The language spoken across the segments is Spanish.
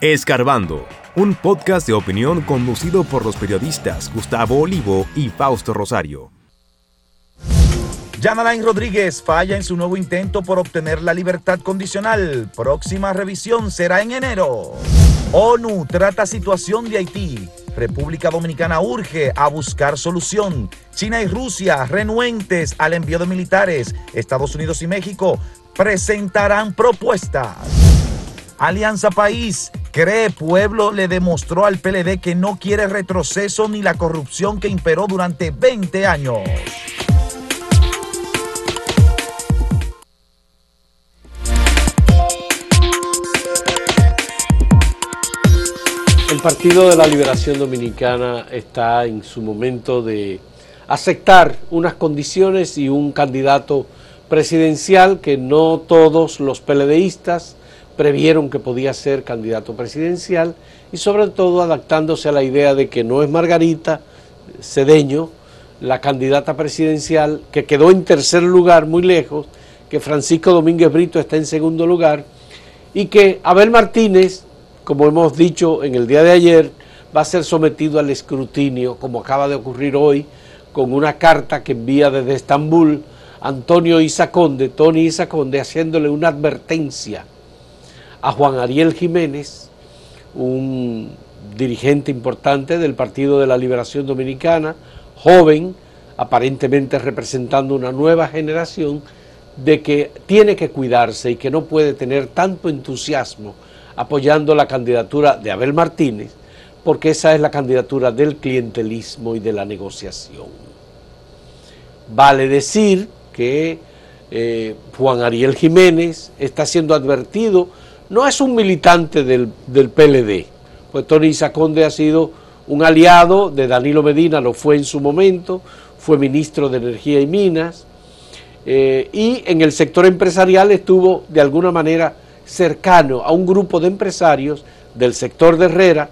Escarbando, un podcast de opinión conducido por los periodistas Gustavo Olivo y Fausto Rosario. Jan Alain Rodríguez falla en su nuevo intento por obtener la libertad condicional. Próxima revisión será en enero. ONU trata situación de Haití. República Dominicana urge a buscar solución. China y Rusia renuentes al envío de militares. Estados Unidos y México presentarán propuestas. Alianza País cree pueblo le demostró al PLD que no quiere retroceso ni la corrupción que imperó durante 20 años. El Partido de la Liberación Dominicana está en su momento de aceptar unas condiciones y un candidato presidencial que no todos los PLDistas previeron que podía ser candidato presidencial y sobre todo adaptándose a la idea de que no es Margarita Cedeño la candidata presidencial, que quedó en tercer lugar muy lejos, que Francisco Domínguez Brito está en segundo lugar y que Abel Martínez, como hemos dicho en el día de ayer, va a ser sometido al escrutinio, como acaba de ocurrir hoy, con una carta que envía desde Estambul Antonio Isaconde, Tony Isaconde, haciéndole una advertencia a Juan Ariel Jiménez, un dirigente importante del Partido de la Liberación Dominicana, joven, aparentemente representando una nueva generación, de que tiene que cuidarse y que no puede tener tanto entusiasmo apoyando la candidatura de Abel Martínez, porque esa es la candidatura del clientelismo y de la negociación. Vale decir que eh, Juan Ariel Jiménez está siendo advertido no es un militante del, PLD, pues Tony Saconde ha sido un aliado de Danilo Medina, lo fue en su momento, fue ministro de Energía y Minas, eh, y en el sector empresarial estuvo de alguna manera cercano a un grupo de empresarios del sector de Herrera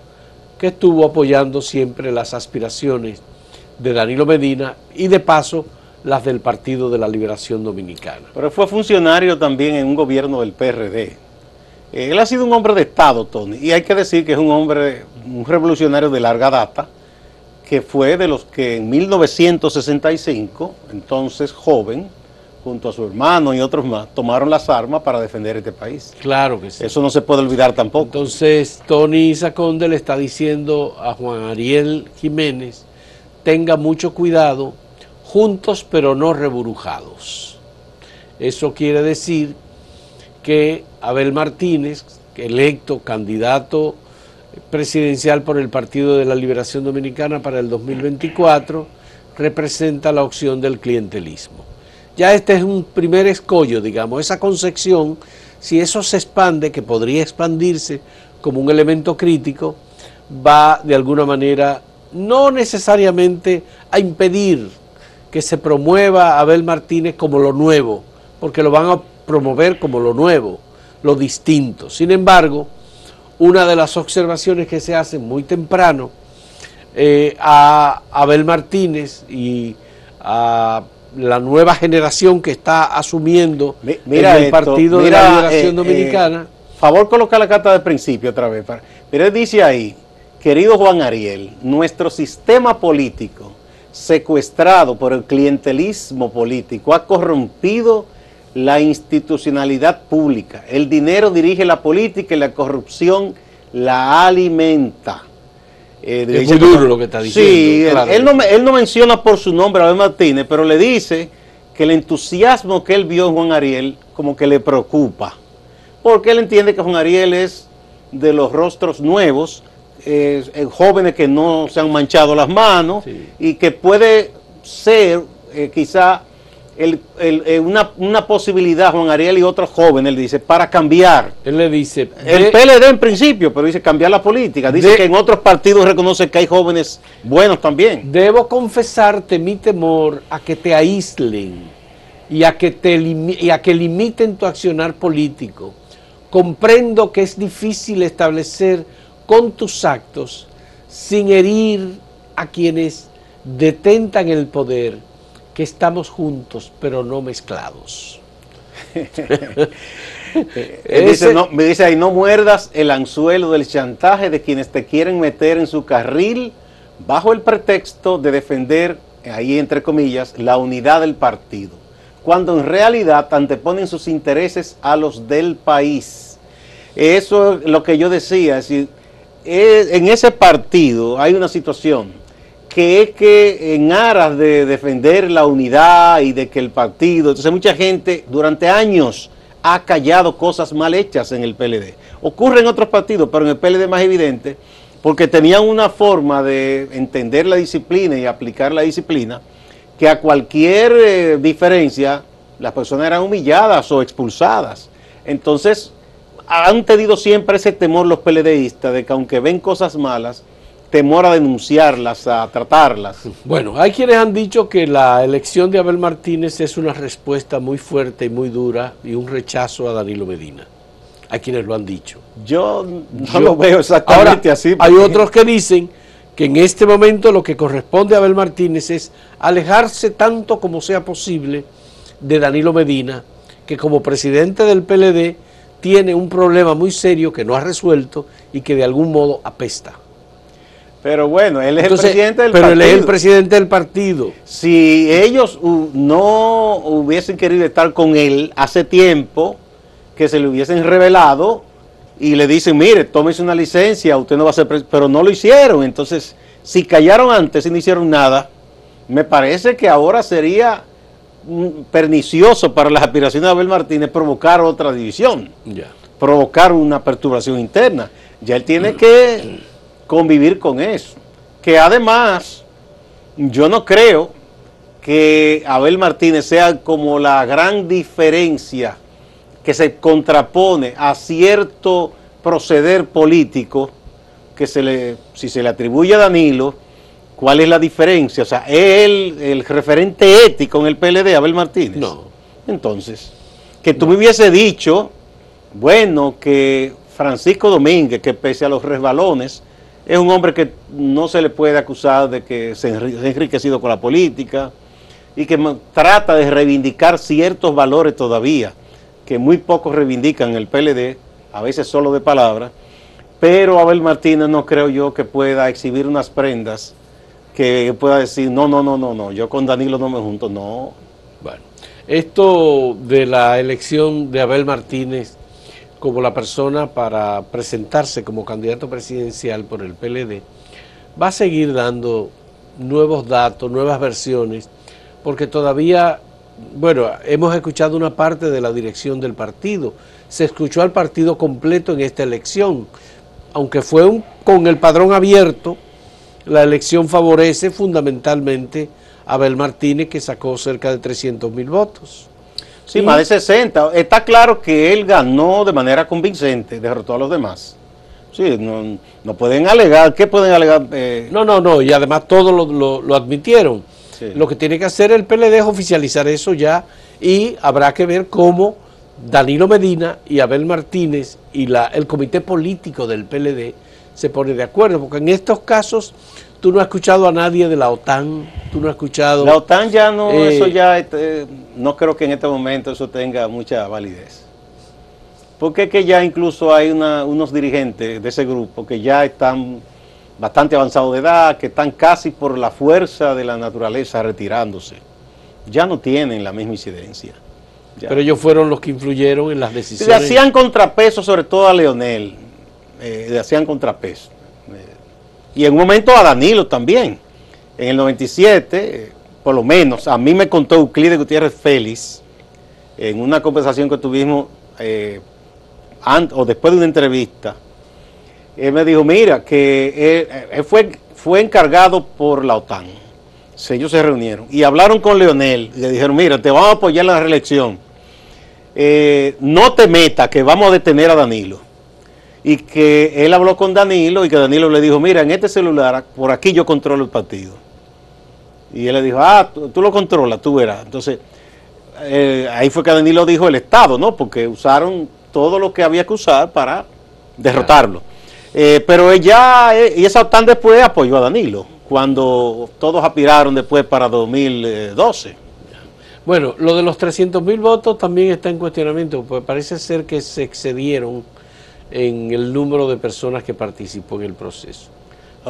que estuvo apoyando siempre las aspiraciones de Danilo Medina y de paso las del Partido de la Liberación Dominicana. Pero fue funcionario también en un gobierno del PRD. Eh, él ha sido un hombre de Estado, Tony, y hay que decir que es un hombre, un revolucionario de larga data, que fue de los que en 1965, entonces joven, junto a su hermano y otros más, tomaron las armas para defender este país. Claro que sí. Eso no se puede olvidar tampoco. Entonces, Tony Saconde le está diciendo a Juan Ariel Jiménez, tenga mucho cuidado, juntos pero no reburujados. Eso quiere decir que Abel Martínez, electo candidato presidencial por el Partido de la Liberación Dominicana para el 2024, representa la opción del clientelismo. Ya este es un primer escollo, digamos, esa concepción, si eso se expande, que podría expandirse como un elemento crítico, va de alguna manera no necesariamente a impedir que se promueva a Abel Martínez como lo nuevo, porque lo van a promover como lo nuevo, lo distinto. Sin embargo, una de las observaciones que se hacen muy temprano eh, a Abel Martínez y a la nueva generación que está asumiendo mira el Partido de la Liberación eh, Dominicana. Eh, favor colocar la carta de principio otra vez. Pero él dice ahí, querido Juan Ariel, nuestro sistema político secuestrado por el clientelismo político ha corrompido la institucionalidad pública. El dinero dirige la política y la corrupción la alimenta. Eh, es muy duro lo que está diciendo. Sí, él, no, él, no, menciona por su nombre a Abel Martínez, pero le dice que el entusiasmo que él vio en Juan Ariel como que le preocupa. Porque él entiende que Juan Ariel es de los rostros nuevos, jóvenes que no se han manchado las manos y que puede ser eh, quizá el, eh, una, una, posibilidad, Juan Ariel y otros jóvenes, le dice, para cambiar. Él le dice... El PLD en principio, pero dice cambiar la política. Dice que en otros partidos reconoce que hay jóvenes buenos también. Debo confesarte mi temor a que te aíslen y a que, te y a que limiten tu accionar político. Comprendo que es difícil establecer con tus actos sin herir a quienes detentan el poder que estamos juntos pero no mezclados. Él dice, no, me dice ahí, no muerdas el anzuelo del chantaje de quienes te quieren meter en su carril bajo el pretexto de defender, ahí entre comillas, la unidad del partido, cuando en realidad anteponen sus intereses a los del país. Eso es lo que yo decía, es decir, en ese partido hay una situación que es que en aras de defender la unidad y de que el partido, entonces mucha gente durante años ha callado cosas mal hechas en el PLD. Ocurre en otros partidos, pero en el PLD más evidente, porque tenían una forma de entender la disciplina y aplicar la disciplina, que a cualquier eh, diferencia las personas eran humilladas o expulsadas. Entonces, han tenido siempre ese temor los PLDistas de que aunque ven cosas malas, temor a denunciarlas, a tratarlas. Bueno, hay quienes han dicho que la elección de Abel Martínez es una respuesta muy fuerte y muy dura y un rechazo a Danilo Medina. Hay quienes lo han dicho. Yo no lo veo exactamente así. Hay otros que dicen que en este momento lo que corresponde a Abel Martínez es alejarse tanto como sea posible de Danilo Medina, que como presidente del PLD tiene un problema muy serio que no ha resuelto y que de algún modo apesta. Pero bueno, él es el presidente del pero partido. Pero él es el presidente del partido. Si ellos no hubiesen querido estar con él hace tiempo, que se le hubiesen revelado y le dicen, mire, tómese una licencia, usted no va a ser presidente, pero no lo hicieron. Entonces, si callaron antes y no hicieron nada, me parece que ahora sería pernicioso para las aspiraciones de Abel Martínez provocar otra división, provocar una perturbación interna. Ya él tiene que convivir con eso. Que además, yo no creo que Abel Martínez sea como la gran diferencia que se contrapone a cierto proceder político que se le, si se le atribuye a Danilo, ¿cuál es la diferencia? O sea, ¿es él el referente ético en el PLD, Abel Martínez? No. Entonces, que tú me hubiese dicho, bueno, que Francisco Domínguez, que pese a los resbalones, es un hombre que no se le puede acusar de que se ha enriquecido con la política y que trata de reivindicar ciertos valores todavía que muy pocos reivindican el PLD, a veces solo de palabra, pero Abel Martínez no creo yo que pueda exhibir unas prendas que pueda decir, no, no, no, no, no, yo con Danilo no me junto, no. Bueno, esto de la elección de Abel Martínez como la persona para presentarse como candidato presidencial por el PLD, va a seguir dando nuevos datos, nuevas versiones, porque todavía bueno, hemos escuchado una parte de la dirección del partido. Se escuchó al partido completo en esta elección. Aunque fue con el padrón abierto, la elección favorece fundamentalmente a Abel Martínez, que sacó cerca de 300 mil votos. Sí, más de 60. Está claro que él ganó de manera convincente, derrotó a los demás. Sí, no, pueden alegar. ¿Qué pueden alegar? Eh, no, no, no, y además todos lo admitieron lo que tiene que hacer el PLD es oficializar eso ya y habrá que ver cómo Danilo Medina y Abel Martínez y la, el comité político del PLD se pone de acuerdo, porque en estos casos tú no has escuchado a nadie de la OTAN, tú no has escuchado... La OTAN ya no, eh, eso ya, este, no creo que en este momento eso tenga mucha validez. Porque es que ya incluso hay unos dirigentes de ese grupo que ya están bastante avanzado de edad, que están casi por la fuerza de la naturaleza retirándose. Ya no tienen la misma incidencia. Pero ellos fueron los que influyeron en las decisiones. Le hacían contrapeso sobre todo a Leonel, eh, le hacían contrapeso. Y en un momento a Danilo también. En el 97, eh, por lo menos, a mí me contó Euclides Gutiérrez Félix, en una conversación que tuvimos eh, o después de una entrevista, él me dijo, mira, que él, fue, fue encargado por la OTAN. ellos se reunieron y hablaron con Leonel y le dijeron, mira, te vamos a apoyar en la reelección. Eh, no te metas, que vamos a detener a Danilo. Y que él habló con Danilo y que Danilo le dijo, mira, en este celular, por aquí yo controlo el partido. Y él le dijo, ah, tú, lo controlas, tú verás. Entonces, eh, ahí fue que Danilo dijo el Estado, ¿no? Porque usaron todo lo que había que usar para derrotarlo. Eh, pero ella, eh, y esa OTAN después apoyó a Danilo, cuando todos aspiraron después para 2012. Bueno, lo de los 300 mil votos también está en cuestionamiento, pues parece ser que se excedieron en el número de personas que participó en el proceso.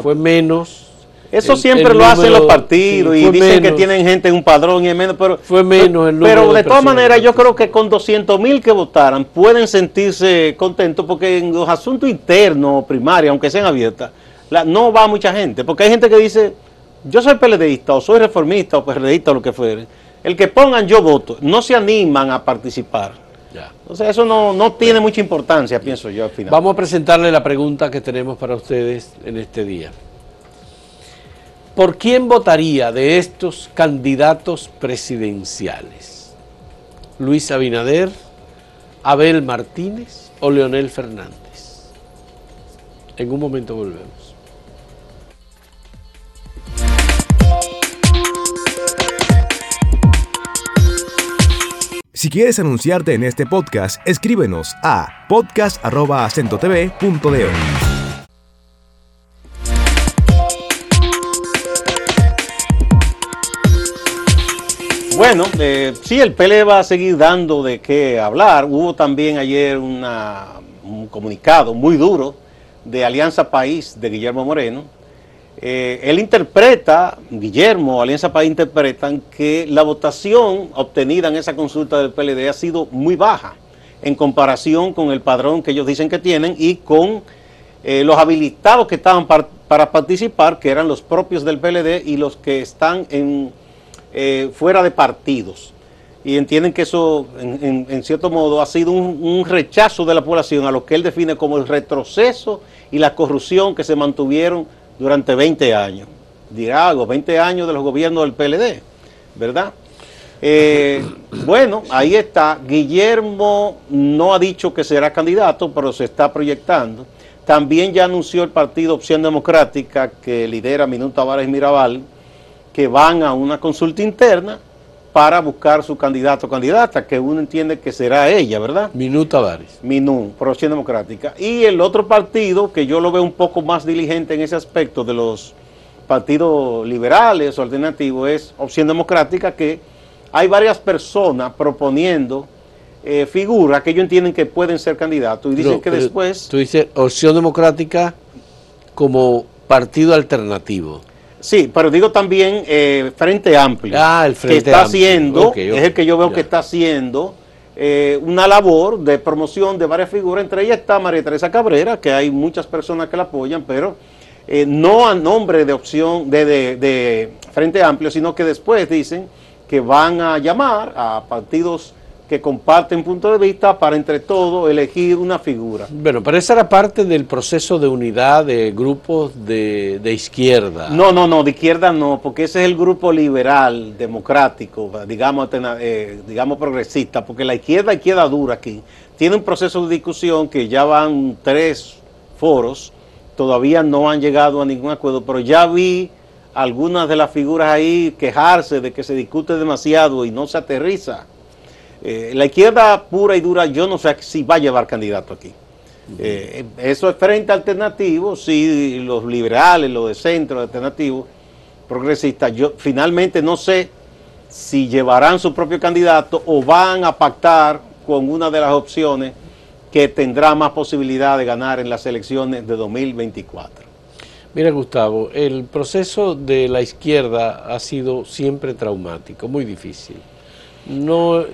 Fue menos. Eso el- siempre el lo hacen los partidos sí, y dicen que tienen gente en un padrón y es menos, pero Fue menos el número Pero de de todas maneras yo creo que con 200 mil que votaran pueden sentirse contentos porque en los asuntos internos, primarios, aunque sean abiertas, la- no va mucha gente, porque hay gente que dice, yo soy PLDista o soy reformista o PRDista o lo que fuere, el que pongan yo voto, no se animan a participar. Ya. Sea, eso no, no tiene mucha importancia, pienso yo al final. Vamos a presentarle la pregunta que tenemos para ustedes en este día. ¿Por quién votaría de estos candidatos presidenciales? ¿Luis Abinader, Abel Martínez o Leonel Fernández? En un momento volvemos. Si quieres anunciarte en este podcast, escríbenos a podcast.acentotv.de. Bueno, eh, sí, el PL va a seguir dando de qué hablar. Hubo también ayer un comunicado muy duro de Alianza País de Guillermo Moreno. Eh, él interpreta, Guillermo, Alianza País interpretan que la votación obtenida en esa consulta del PLD ha sido muy baja en comparación con el padrón que ellos dicen que tienen y con eh, los habilitados que estaban par- para participar, que eran los propios del PLD y los que están eh, fuera de partidos. Y entienden que eso, en, cierto modo, ha sido un rechazo de la población a lo que él define como el retroceso y la corrupción que se mantuvieron durante 20 años. Dirá algo, 20 años de los gobiernos del PLD, ¿verdad? Eh, bueno, ahí está. Guillermo no ha dicho que será candidato, pero se está proyectando. También ya anunció el partido Opción Democrática, que lidera Minuto Tavares Mirabal, que van a una consulta interna para buscar su candidato o candidata, que uno entiende que será ella, ¿verdad? Minuto Tavares. Minú, por Opción Democrática. Y el otro partido, que yo lo veo un poco más diligente en ese aspecto de los partidos liberales o alternativos, es Opción Democrática, que hay varias personas proponiendo eh, figuras que ellos entienden que pueden ser candidatos y dicen No, que después... Tú dices Opción Democrática como partido alternativo. Sí, pero digo también eh, Frente Amplio. Ah, el Frente que está Amplio. haciendo, es el que yo veo ya. que está haciendo eh, una labor de promoción de varias figuras. Entre ellas está María Teresa Cabrera, que hay muchas personas que la apoyan, pero eh, no a nombre de opción de, de- de Frente Amplio, sino que después dicen que van a llamar a partidos que comparten punto de vista para entre todos elegir una figura. Bueno, pero esa era parte del proceso de unidad de grupos de, de izquierda. No, no, no, de izquierda no, porque ese es el grupo liberal, democrático, digamos, eh, digamos progresista, porque la izquierda, izquierda dura aquí, tiene un proceso de discusión que ya van tres foros, todavía no han llegado a ningún acuerdo, pero ya vi algunas de las figuras ahí quejarse de que se discute demasiado y no se aterriza. Eh, la izquierda pura y dura, yo no sé si va a llevar candidato aquí. Eh, eso es frente alternativo, sí, los liberales, los de centro, alternativos, progresistas. Yo finalmente no sé si llevarán su propio candidato o van a pactar con una de las opciones que tendrá más posibilidad de ganar en las elecciones de 2024. Mira, Gustavo, el proceso de la izquierda ha sido siempre traumático, muy difícil. No,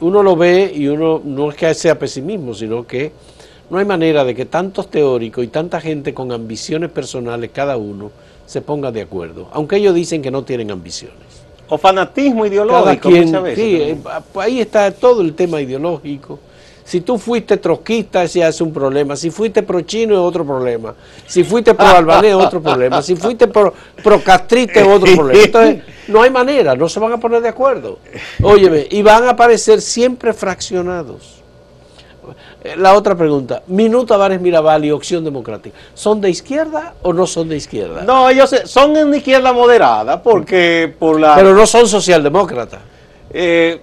uno lo ve y uno no es que sea pesimismo, sino que no hay manera de que tantos teóricos y tanta gente con ambiciones personales, cada uno, se ponga de acuerdo, aunque ellos dicen que no tienen ambiciones. O fanatismo Cada ideológico quien, muchas veces. sí, eh, ahí está todo el tema ideológico. Si tú fuiste trotskista, ese es un problema. Si fuiste pro chino, es otro problema. Si fuiste pro albanés, es otro problema. Si fuiste pro, pro castrista, es otro problema. Entonces, no hay manera, no se van a poner de acuerdo. Óyeme, y van a aparecer siempre fraccionados. Eh, La otra pregunta, Minuto Tavares Mirabal y Opción Democrática, ¿son de izquierda o no son de izquierda? No, ellos son en izquierda moderada porque por la... Pero no son socialdemócratas. Eh,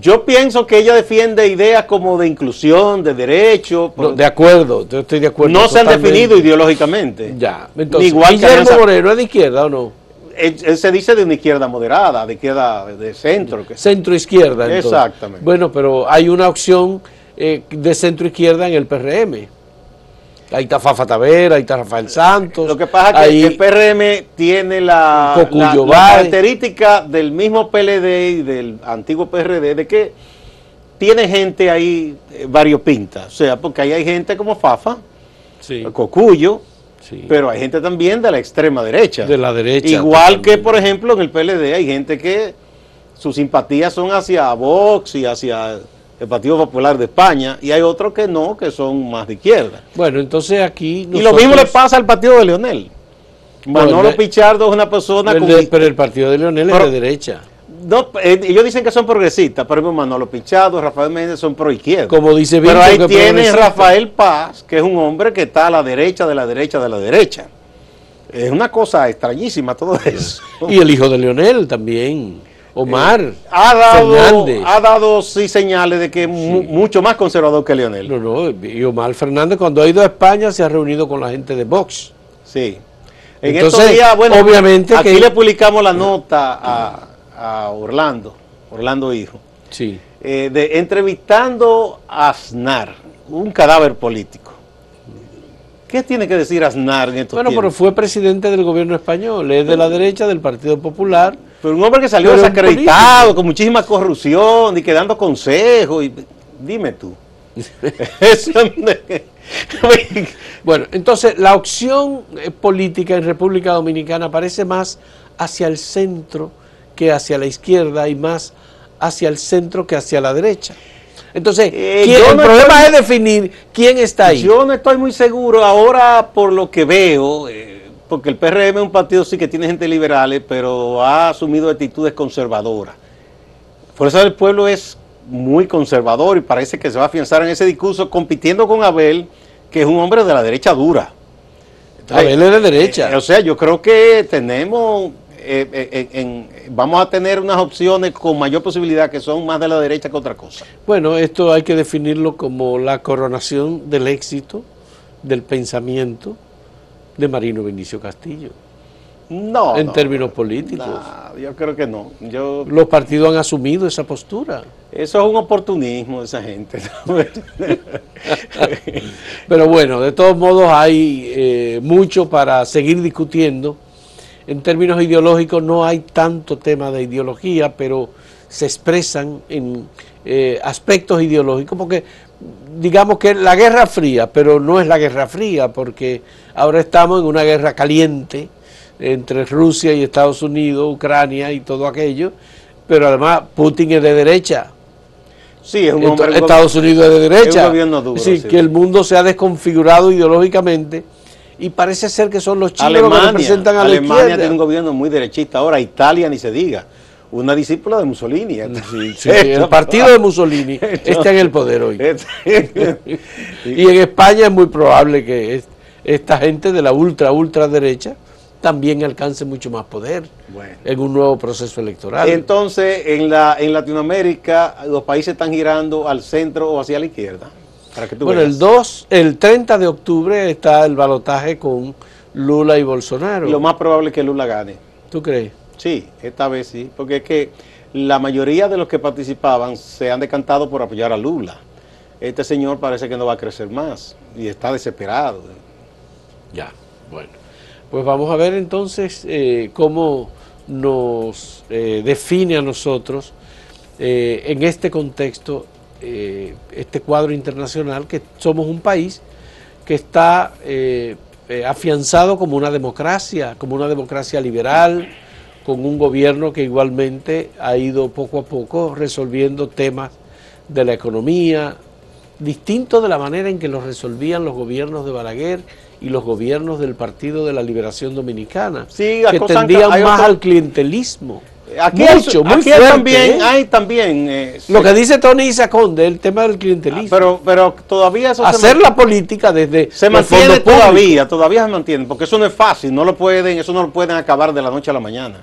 yo pienso que ella defiende ideas como de inclusión, de derecho. No, de acuerdo, yo estoy de acuerdo. no se han definido ideológicamente. Ya, entonces, Igual que Guillermo Alianza- Moreno es de izquierda o no? él, él se dice de una izquierda moderada, de izquierda de centro. que- Centro izquierda. entonces. Exactamente. Bueno, pero hay una opción eh, de centro izquierda en el PRM. Ahí está Fafa Tavera, ahí está Rafael Santos. Lo que pasa es ahí- que el PRM tiene la, característica del mismo PLD y del antiguo PRD de que tiene gente ahí eh, variopinta. O sea, porque ahí hay gente como Fafa, Sí, Cocuyo, sí. pero hay gente también de la extrema derecha. De la derecha, Igual que, por ejemplo, en el PLD hay gente que sus simpatías son hacia Vox y hacia el Partido Popular de España, y hay otros que no, que son más de izquierda. Bueno, entonces aquí. Y lo mismo le pasa al partido de Leonel. Manolo Pichardo es una persona el con... de- pero el partido de Leonel Pero- es de derecha. No, eh, ellos dicen que son progresistas, pero Manolo Pichardo, Rafael Méndez son pro izquierda. Como dice Pero Víctor, ahí tiene. Rafael Paz, que es un hombre que está a la derecha de la derecha de la derecha. Es una cosa extrañísima todo eso. Y el hijo de Leonel también, Omar. ha dado, Fernández. ha dado sí señales de que es mu- mucho más conservador que Leonel. No, no, y Omar Fernández cuando ha ido a España se ha reunido con la gente de Vox. Sí. En Entonces, estos días, bueno, obviamente aquí que- le publicamos la nota a, a Orlando, Orlando Hijo, Sí. eh, de entrevistando a Aznar, un cadáver político. ¿Qué tiene que decir Aznar en estos Bueno, pero fue presidente del gobierno español, es de la derecha del Partido Popular. Pero un hombre que salió Pero desacreditado, con muchísima corrupción y que dando consejos. Y, dime tú. Bueno, entonces la opción eh, política en República Dominicana parece más hacia el centro que hacia la izquierda y más hacia el centro que hacia la derecha. Entonces, Eh, ¿quién- yo el problema estoy- es definir quién está ahí. Yo no estoy muy seguro ahora por lo que veo, eh, porque el PRM es un partido sí que tiene gente liberal, pero ha asumido actitudes conservadoras. Por eso el pueblo es muy conservador y parece que se va a afianzar en ese discurso compitiendo con Abel, que es un hombre de la derecha dura. Abel es de derecha. Eh, o sea, yo creo que tenemos, eh, eh, en- vamos a tener unas opciones con mayor posibilidad que son más de la derecha que otra cosa. Bueno, esto hay que definirlo como la coronación del éxito del pensamiento de Marino Vinicio Castillo. No. En no, términos políticos. no, yo creo que no. Yo, Los partidos han asumido esa postura. Eso es un oportunismo de esa gente. Pero bueno, de todos modos hay eh, mucho para seguir discutiendo. En términos ideológicos no hay tanto tema de ideología, pero se expresan en eh, aspectos ideológicos, porque digamos que la Guerra Fría, pero no es la Guerra Fría, porque ahora estamos en una guerra caliente entre Rusia y Estados Unidos, Ucrania y todo aquello, pero además Putin es de derecha. sí, es un hombre. Estados Unidos es de derecha. es un gobierno duro, sí. que el mundo se ha desconfigurado ideológicamente y parece ser que son los chinos los que Alemania, representan a la Alemania tiene un gobierno muy derechista. Ahora, Italia ni se diga. Una discípula de Mussolini. Sí, sí, el partido de Mussolini está en el poder hoy. Y en España es muy probable que es- esta gente de la ultra, ultra derecha también alcance mucho más poder Bueno. en un nuevo proceso electoral. Entonces, en, la, en Latinoamérica, los países están girando al centro o hacia la izquierda. Para que tú bueno, veas. el 2, el 30 de octubre está el balotaje con Lula y Bolsonaro. Y lo más probable es que Lula gane. ¿Tú crees? Sí, esta vez sí, porque es que la mayoría de los que participaban se han decantado por apoyar a Lula. Este señor parece que no va a crecer más y está desesperado. Ya, bueno. Pues vamos a ver entonces eh, cómo nos eh, define a nosotros eh, en este contexto, eh, este cuadro internacional, que somos un país que está afianzado como una democracia, como una democracia liberal, con un gobierno que igualmente ha ido poco a poco resolviendo temas de la economía, distinto de la manera en que los resolvían los gobiernos de Balaguer y los gobiernos del Partido de la Liberación Dominicana, Sí, que tendían más otro- al clientelismo. Aquí, Mucho, hay, muy aquí fuerte, también, ¿eh? hay también eh, Lo que dice Tony Isaconde, el tema del clientelismo. pero, pero todavía eso Hacer la política desde se mantiene todavía, todavía se mantiene, porque eso no es fácil, no lo pueden, eso no lo pueden acabar de la noche a la mañana.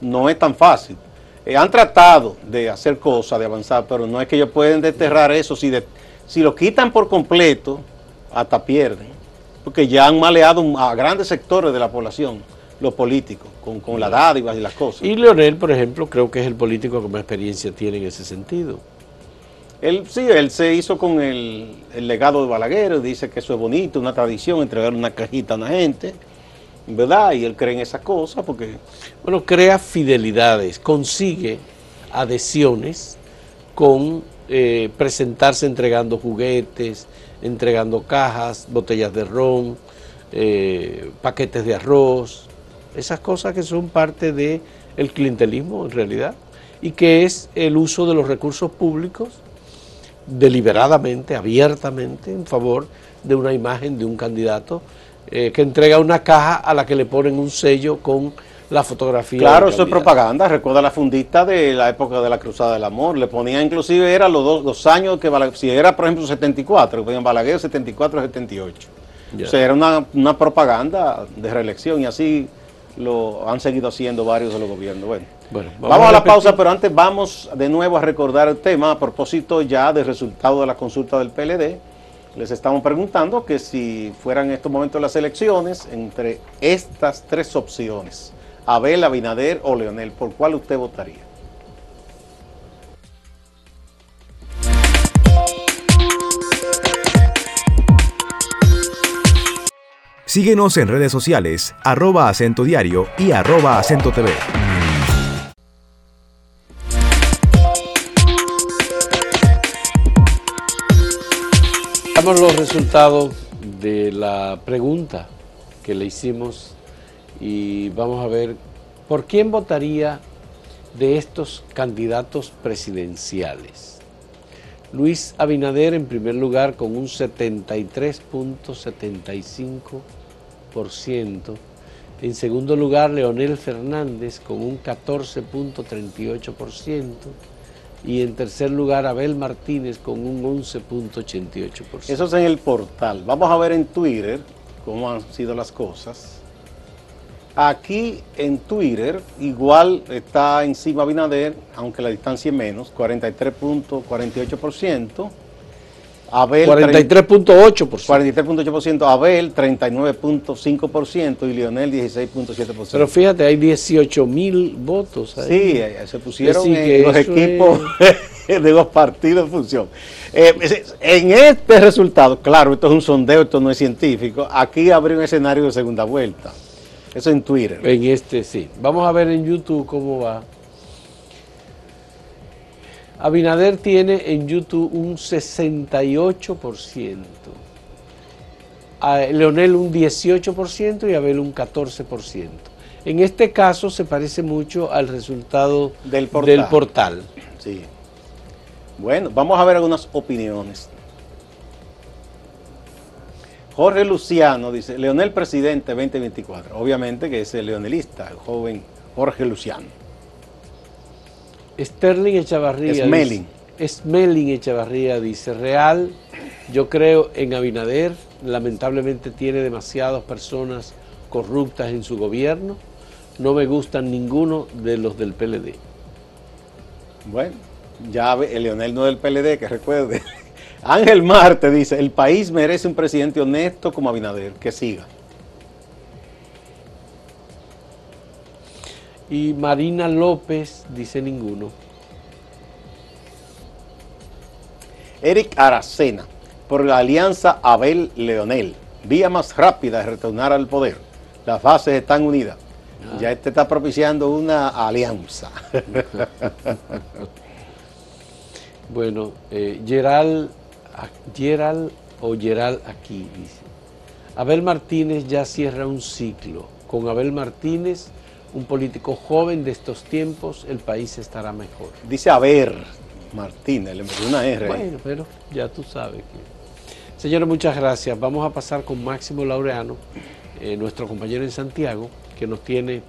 No es tan fácil. Eh, han tratado de hacer cosas, de avanzar, pero no es que ellos pueden desterrar eso. Si, de- si lo quitan por completo, hasta pierden. Porque ya han maleado a grandes sectores de la población los políticos, con, con la dádiva y las cosas. Y Leonel, por ejemplo, creo que es el político que más experiencia tiene en ese sentido. Él sí, él se hizo con el, el legado de Balaguer, dice que eso es bonito, una tradición, entregar una cajita a una gente, ¿verdad? Y él cree en esas cosas porque... Bueno, crea fidelidades, consigue adhesiones con eh, presentarse entregando juguetes, entregando cajas, botellas de ron, eh, paquetes de arroz, esas cosas que son parte del el clientelismo en realidad y que es el uso de los recursos públicos deliberadamente, abiertamente, en favor de una imagen de un candidato eh, que entrega una caja a la que le ponen un sello con la fotografía. Claro, eso es propaganda. Recuerda la fundita de la época de la Cruzada del Amor. Le ponía inclusive, era los dos los años que Balaguer, si era por ejemplo 74, que ponían Balaguer 74 78. O sea, era una, una propaganda de reelección y así lo han seguido haciendo varios de los gobiernos. Bueno, Bueno, vamos, a la pausa, pero antes vamos de nuevo a recordar el tema a propósito ya del resultado de la consulta del PLD. Les estamos preguntando que si fueran en estos momentos las elecciones, entre estas tres opciones, Abel, Abinader o Leonel, ¿por cuál usted votaría? Síguenos en redes sociales, arroba acento diario y arroba acento TV. Damos los resultados de la pregunta que le hicimos y vamos a ver por quién votaría de estos candidatos presidenciales. Luis Abinader en primer lugar con un 73.75%. En segundo lugar, Leonel Fernández con un 14.38%. Y en tercer lugar, Abel Martínez con un 11.88%. Eso es en el portal. Vamos a ver en Twitter cómo han sido las cosas. Aquí en Twitter igual está encima Abinader, aunque la distancia es menos, 43.48%. Abel 43.8%. 43.8%, Abel 39.5% y Lionel 16.7%. Pero fíjate, hay 18 mil votos. Ahí. Sí, se pusieron en los equipos de los partidos en función. Eh, en este resultado, claro, esto es un sondeo, esto no es científico, aquí habría un escenario de segunda vuelta. Eso en Twitter. En este sí. Vamos a ver en YouTube cómo va. Abinader tiene en YouTube un 68%. A Leonel un 18% y Abel un 14%. En este caso se parece mucho al resultado Del portal. del portal. Sí. Bueno, vamos a ver algunas opiniones. Jorge Luciano dice, Leonel presidente 2024. Obviamente que es el leonelista, el joven Jorge Luciano. Sterling Echavarría. Smelling. dice- Smelling Echavarría dice, real, yo creo en Abinader, lamentablemente tiene demasiadas personas corruptas en su gobierno, no me gustan ninguno de los del PLD. Bueno, ya el Leonel no del PLD, que recuerde. Ángel Marte dice, el país merece un presidente honesto como Abinader, que siga. Y Marina López dice ninguno. Eric Aracena, por la alianza Abel-Leonel, vía más rápida de retornar al poder. Las bases están unidas. Ya este está propiciando una alianza. Bueno, eh, Geral, a- Geral o Geral aquí dice. Abel Martínez ya cierra un ciclo. Con Abel Martínez, un político joven de estos tiempos, el país estará mejor. Dice Aver Martínez, le metió una R. Bueno, pero ya tú sabes que... Señores, muchas gracias. Vamos a pasar con Máximo Laureano, eh, nuestro compañero en Santiago, que nos tiene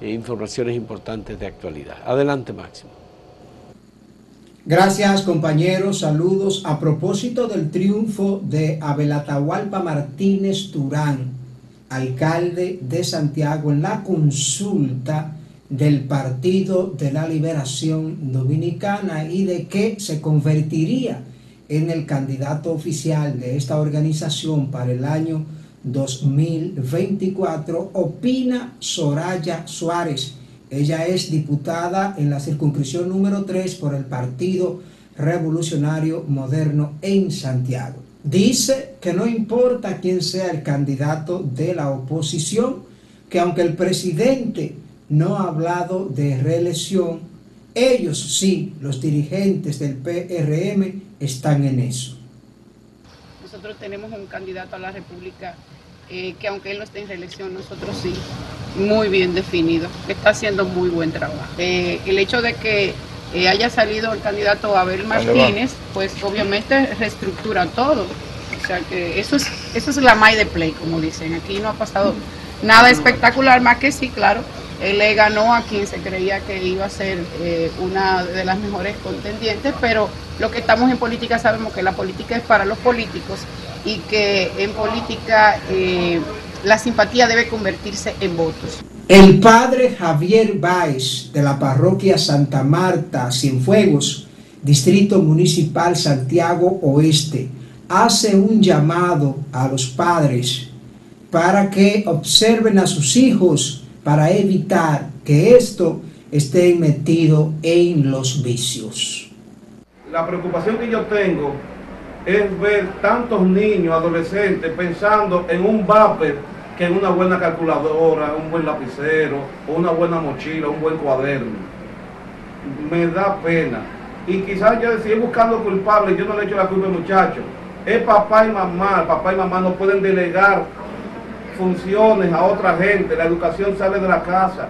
eh, informaciones importantes de actualidad. Adelante, Máximo. Gracias compañeros, saludos. A propósito del triunfo de Abel Atahualpa Martínez Turán, alcalde de Santiago, en la consulta del Partido de la Liberación Dominicana y de que se convertiría en el candidato oficial de esta organización para el año 2024, opina Soraya Suárez. Ella es diputada en la circunscripción número 3 por el Partido Revolucionario Moderno en Santiago. Dice que no importa quién sea el candidato de la oposición, que aunque el presidente no ha hablado de reelección, ellos sí, los dirigentes del PRM, están en eso. Nosotros tenemos un candidato a la República eh, que aunque él no esté en reelección, nosotros sí, muy bien definido, está haciendo muy buen trabajo. Eh, el hecho de que eh, haya salido el candidato Abel Martínez, pues obviamente reestructura todo. O sea que eso es, eso es la May de Play, como dicen. Aquí no ha pasado nada espectacular, más que sí, claro, él le ganó a quien se creía que iba a ser una de las mejores contendientes, pero lo que estamos en política sabemos que la política es para los políticos y que en política eh, la simpatía debe convertirse en votos. El padre Javier Báez de la parroquia Santa Marta, Cienfuegos, Distrito Municipal Santiago Oeste, hace un llamado a los padres para que observen a sus hijos para evitar que esto esté metido en los vicios. La preocupación que yo tengo es ver tantos niños, adolescentes, pensando en un vapor que una buena calculadora, un buen lapicero, una buena mochila, un buen cuaderno. Me da pena. Y quizás yo decía buscando culpables, yo no le echo la culpa al muchacho. Es papá y mamá, papá y mamá no pueden delegar funciones a otra gente, la educación sale de la casa.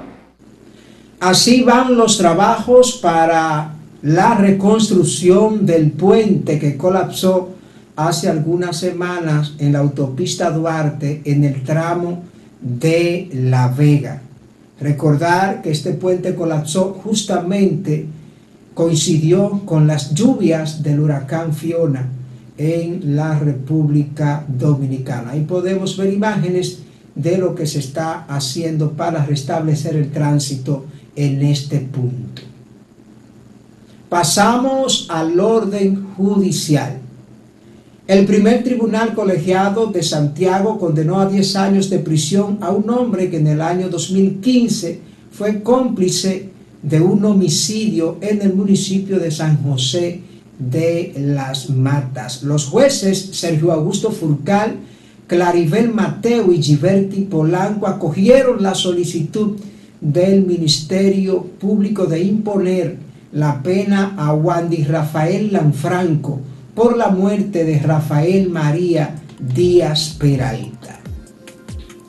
Así van los trabajos para la reconstrucción del puente que colapsó hace algunas semanas en la autopista Duarte en el tramo de La Vega. Recordar que este puente colapsó justamente, coincidió con las lluvias del huracán Fiona en la República Dominicana. Ahí podemos ver imágenes de lo que se está haciendo para restablecer el tránsito en este punto. Pasamos al orden judicial. El primer tribunal colegiado de Santiago condenó a 10 años de prisión a un hombre que en el año 2015 fue cómplice de un homicidio en el municipio de San José de las Matas. Los jueces Sergio Augusto Furcal, Claribel Mateo y Giberti Polanco acogieron la solicitud del Ministerio Público de imponer la pena a Wandy Rafael Lanfranco por la muerte de Rafael María Díaz Peralta.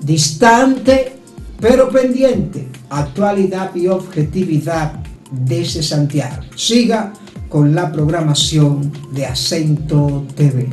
Distante pero pendiente, actualidad y objetividad desde Santiago. Siga con la programación de Acento TV.